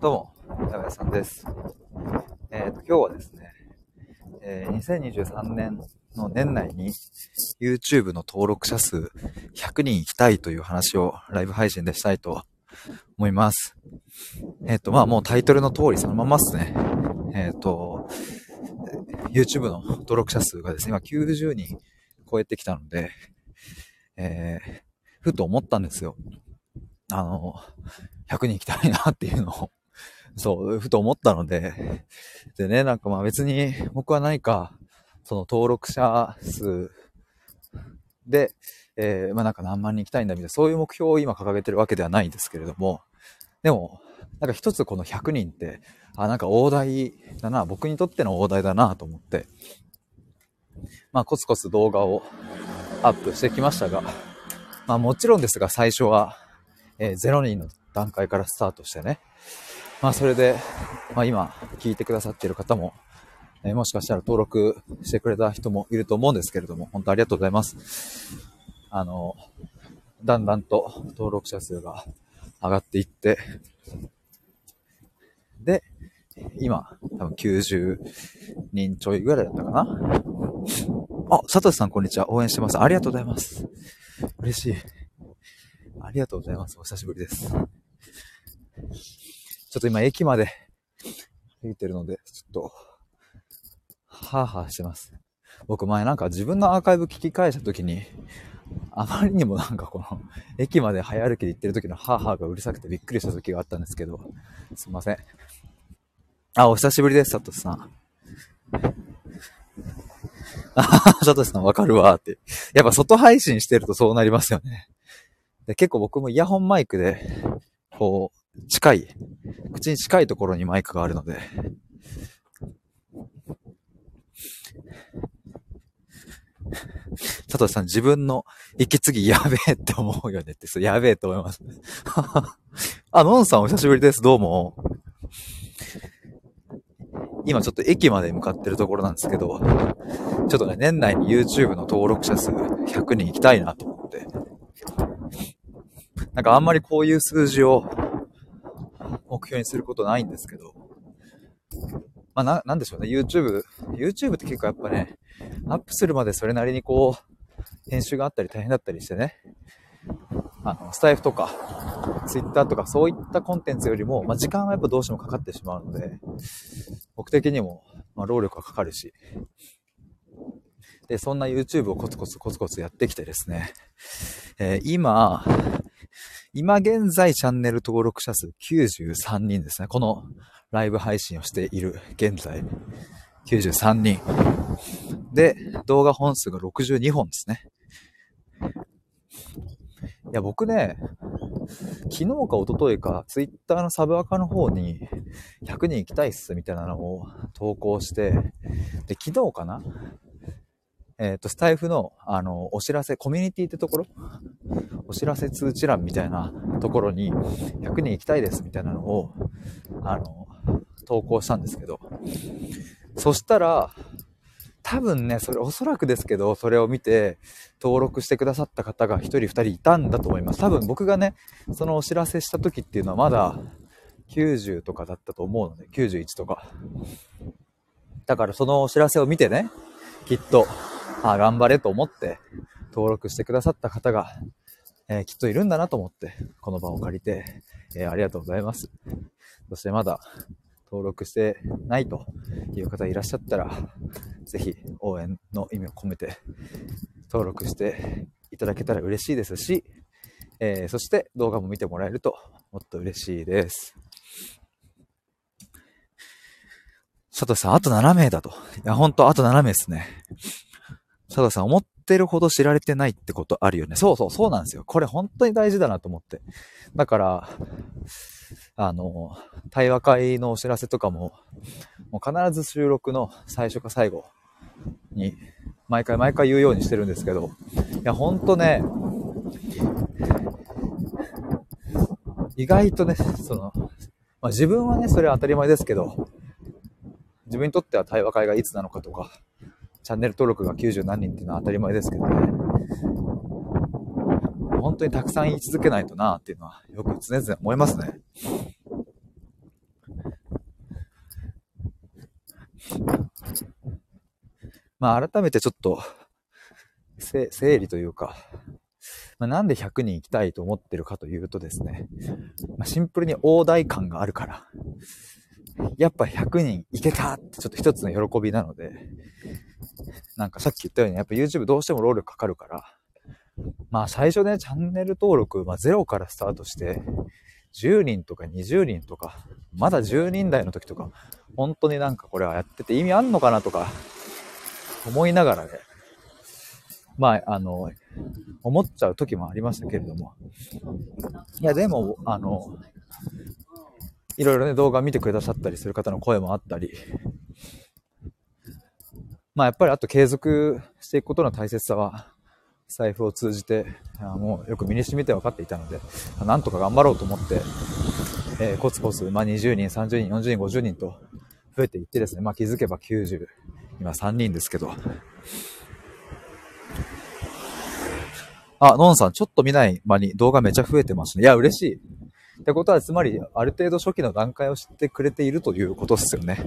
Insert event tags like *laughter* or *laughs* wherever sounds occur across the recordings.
どうも、やめさんです。えっ、と、今日はですね、えー2023年の年内に YouTube の登録者数100人行きたいという話をライブ配信でしたいと思います。えっ、と、まあもうタイトルの通りそのままっすね。えっ、と、YouTube の登録者数がですね、今90人超えてきたので、えー、ふと思ったんですよ。あの、100人行きたいなっていうのを、そう、ふと思ったので、でね、なんかまあ別に僕は何か、その登録者数で、えーまあなんか何万人行きたいんだみたいな、そういう目標を今掲げてるわけではないんですけれども、でも、なんか一つこの100人って、あ、なんか大台だな、僕にとっての大台だなと思って、まあコツコツ動画をアップしてきましたが、まあもちろんですが最初は、えー0人の段階からスタートしてね、まあそれで、まあ今聞いてくださっている方も、えーもしかしたら登録してくれた人もいると思うんですけれども、本当ありがとうございます。あの、だんだんと登録者数が上がっていって、で、今、多分90人ちょいぐらいだったかな。あ、サトシさんこんにちは。応援してます。ありがとうございます。嬉しい。ありがとうございます。お久しぶりです。ちょっと今駅まで *laughs* 歩いてるので、ちょっと、はぁはぁしてます。僕前なんか自分のアーカイブ聞き返した時に、あまりにもなんかこの、駅まで早歩きで行ってる時のハーハーがうるさくてびっくりした時があったんですけど、すいません。あ、お久しぶりです、サトシさん。あははサトシさんわかるわーって。やっぱ外配信してるとそうなりますよね。で結構僕もイヤホンマイクで、こう、近い、口に近いところにマイクがあるので、佐藤さん自分の息継ぎやべえって思うよねって、そうやべえと思います。*laughs* あ、ノンさんお久しぶりです。どうも。今ちょっと駅まで向かってるところなんですけど、ちょっとね、年内に YouTube の登録者数100人行きたいなと思って。なんかあんまりこういう数字を標にすることないんですけど、まあな、なんでしょうね、YouTube、YouTube って結構やっぱね、アップするまでそれなりにこう、編集があったり大変だったりしてね、あの、スタイフとか、Twitter とかそういったコンテンツよりも、まあ時間はやっぱどうしてもかかってしまうので、僕的にも、まあ労力はかかるし、で、そんな YouTube をコツコツコツコツやってきてですね、えー今、今現在チャンネル登録者数93人ですね。このライブ配信をしている現在、93人。で、動画本数が62本ですね。いや、僕ね、昨日か一昨日か、ツイッターのサブアカの方に、100人行きたいっす、みたいなのを投稿して、で、昨日かなえっ、と、スタイフの、あの、お知らせ、コミュニティってところお知らせ通知欄みたいなところに、100人行きたいですみたいなのを、あの、投稿したんですけど、そしたら、多分ね、それおそらくですけど、それを見て登録してくださった方が1人2人いたんだと思います。多分僕がね、そのお知らせした時っていうのはまだ90とかだったと思うので、91とか。だからそのお知らせを見てね、きっと、あ頑張れと思って登録してくださった方が、えーきっといるんだなと思って、この場を借りて、えーありがとうございます。そしてまだ登録してないという方いらっしゃったら、ぜひ応援の意味を込めて登録していただけたら嬉しいですし、えーそして動画も見てもらえるともっと嬉しいです。佐藤さん、あと7名だと。いや、ほんと、あと7名ですね。佐藤さん、思っってるほど知られてないってことあるよね。そうそう、そうなんですよ。これ本当に大事だなと思って。だから、あの、対話会のお知らせとかも、もう必ず収録の最初か最後に、毎回毎回言うようにしてるんですけど、いや、ほんとね、意外とね、その、まあ、自分はね、それは当たり前ですけど、自分にとっては対話会がいつなのかとか、チャンネル登録が90何人っていうのは当たり前ですけどね。本当にたくさん言い続けないとなっていうのはよく常々思いますね。まあ改めてちょっと、整理というか、まあ、なんで100人行きたいと思ってるかというとですね、まあ、シンプルに大台感があるから、やっぱ100人行けたってちょっと一つの喜びなので、なんかさっき言ったように、やっぱ YouTube どうしても労力かかるから、まあ最初ね、チャンネル登録、まあゼロからスタートして、10人とか20人とか、まだ10人台の時とか、本当になんかこれはやってて意味あんのかなとか、思いながらね、まあ、あの、思っちゃう時もありましたけれども。いや、でも、あの、いろいろね、動画見てくださったりする方の声もあったり、まあやっぱりあと継続していくことの大切さは、財布を通じて、もうよく身に染みて分かっていたので、なんとか頑張ろうと思って、えー、コツコツ、まあ20人、30人、40人、50人と増えていってですね、まあ気づけば90、今3人ですけど、あ、ノンさん、ちょっと見ない間に動画めちゃ増えてますね。いや、嬉しい。ってことは、つまり、ある程度初期の段階を知ってくれているということですよね。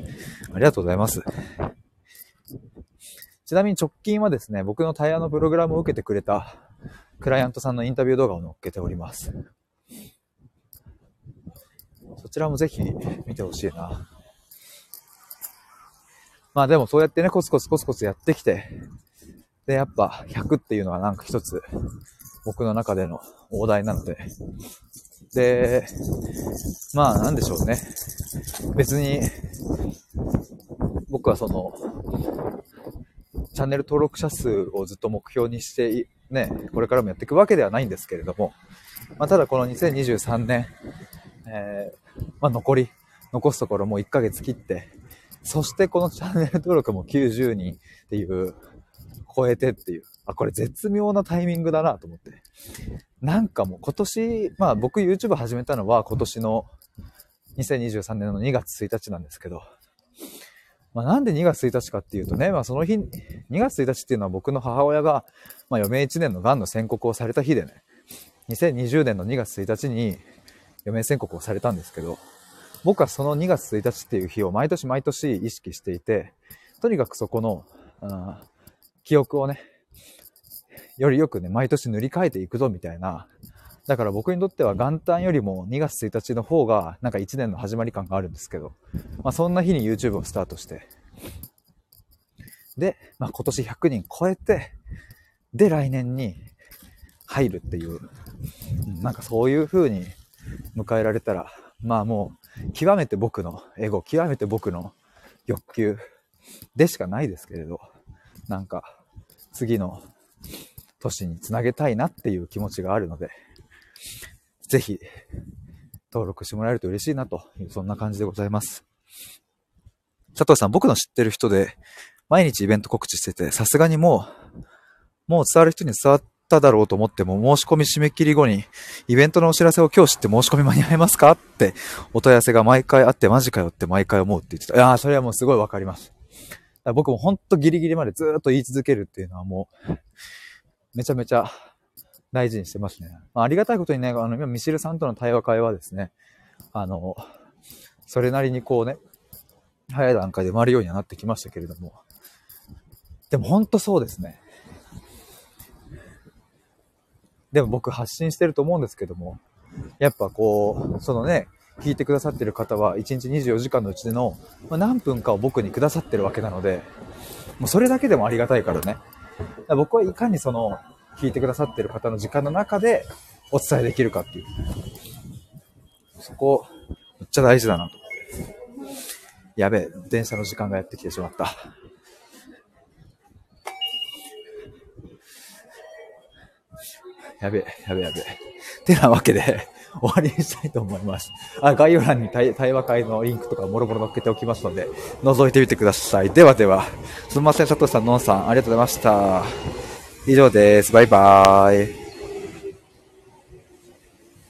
ありがとうございます。ちなみに直近はですね、僕のタイヤのプログラムを受けてくれたクライアントさんのインタビュー動画を載っけております。そちらもぜひ見てほしいな。まあでもそうやってね、コツコツコツコツやってきて、で、やっぱ100っていうのはなんか一つ僕の中での大台なので、で、まあなんでしょうね。別に、僕はその、チャンネル登録者数をずっと目標にして、ね、これからもやっていくわけではないんですけれども、まあ、ただこの2023年、えー、まあ、残り、残すところもう1ヶ月切って、そしてこのチャンネル登録も90人っていう超えてっていう。あ、これ絶妙なタイミングだなと思って。なんかもう今年、まあ僕 YouTube 始めたのは今年の2023年の2月1日なんですけど、まあなんで2月1日かっていうとね、まあその日、2月1日っていうのは僕の母親が、まあ余命1年の癌の宣告をされた日でね、2020年の2月1日に余命宣告をされたんですけど、僕はその2月1日っていう日を毎年毎年意識していて、とにかくそこの、うん記憶をね、よりよくね、毎年塗り替えていくぞみたいな。だから僕にとっては元旦よりも2月1日の方がなんか1年の始まり感があるんですけど、まあそんな日に YouTube をスタートして、で、まあ今年100人超えて、で来年に入るっていう、なんかそういう風に迎えられたら、まあもう極めて僕のエゴ、極めて僕の欲求でしかないですけれど、なんか次の年につなげたいなっていう気持ちがあるので、ぜひ登録してもらえると嬉しいなという、そんな感じでございます。佐藤さん、僕の知ってる人で、毎日イベント告知してて、さすがにもう、もう伝わる人に伝わっただろうと思っても、申し込み締め切り後に、イベントのお知らせを今日知って申し込み間に合いますかって、お問い合わせが毎回あって、マジかよって毎回思うって言ってた。いやー、それはもうすごいわかります。僕もほんとギリギリまでずっと言い続けるっていうのはもう、めちゃめちゃ大事にしてますね。まあ、ありがたいことにね、あの、今、ミシルさんとの対話会はですね、あの、それなりにこうね、早い段階で回るようにはなってきましたけれども、でもほんとそうですね。でも僕発信してると思うんですけども、やっぱこう、そのね、聞いてくださってる方は1日24時間のうちでの、ま何分かを僕にくださってるわけなので、もうそれだけでもありがたいからね。僕はいかにその、聞いてくださってる方の時間の中でお伝えできるかっていう。そこ、めっちゃ大事だなと。やべえ、電車の時間がやってきてしまった。やべえ、やべえ、やべえ。てなわけで、終わりにしたいと思います。あ概要欄に対話会のリンクとかもろもろ載っけておきますので、覗いてみてください。ではでは、すみません、佐藤さん、のんさん、ありがとうございました。以上です。バイバーイ。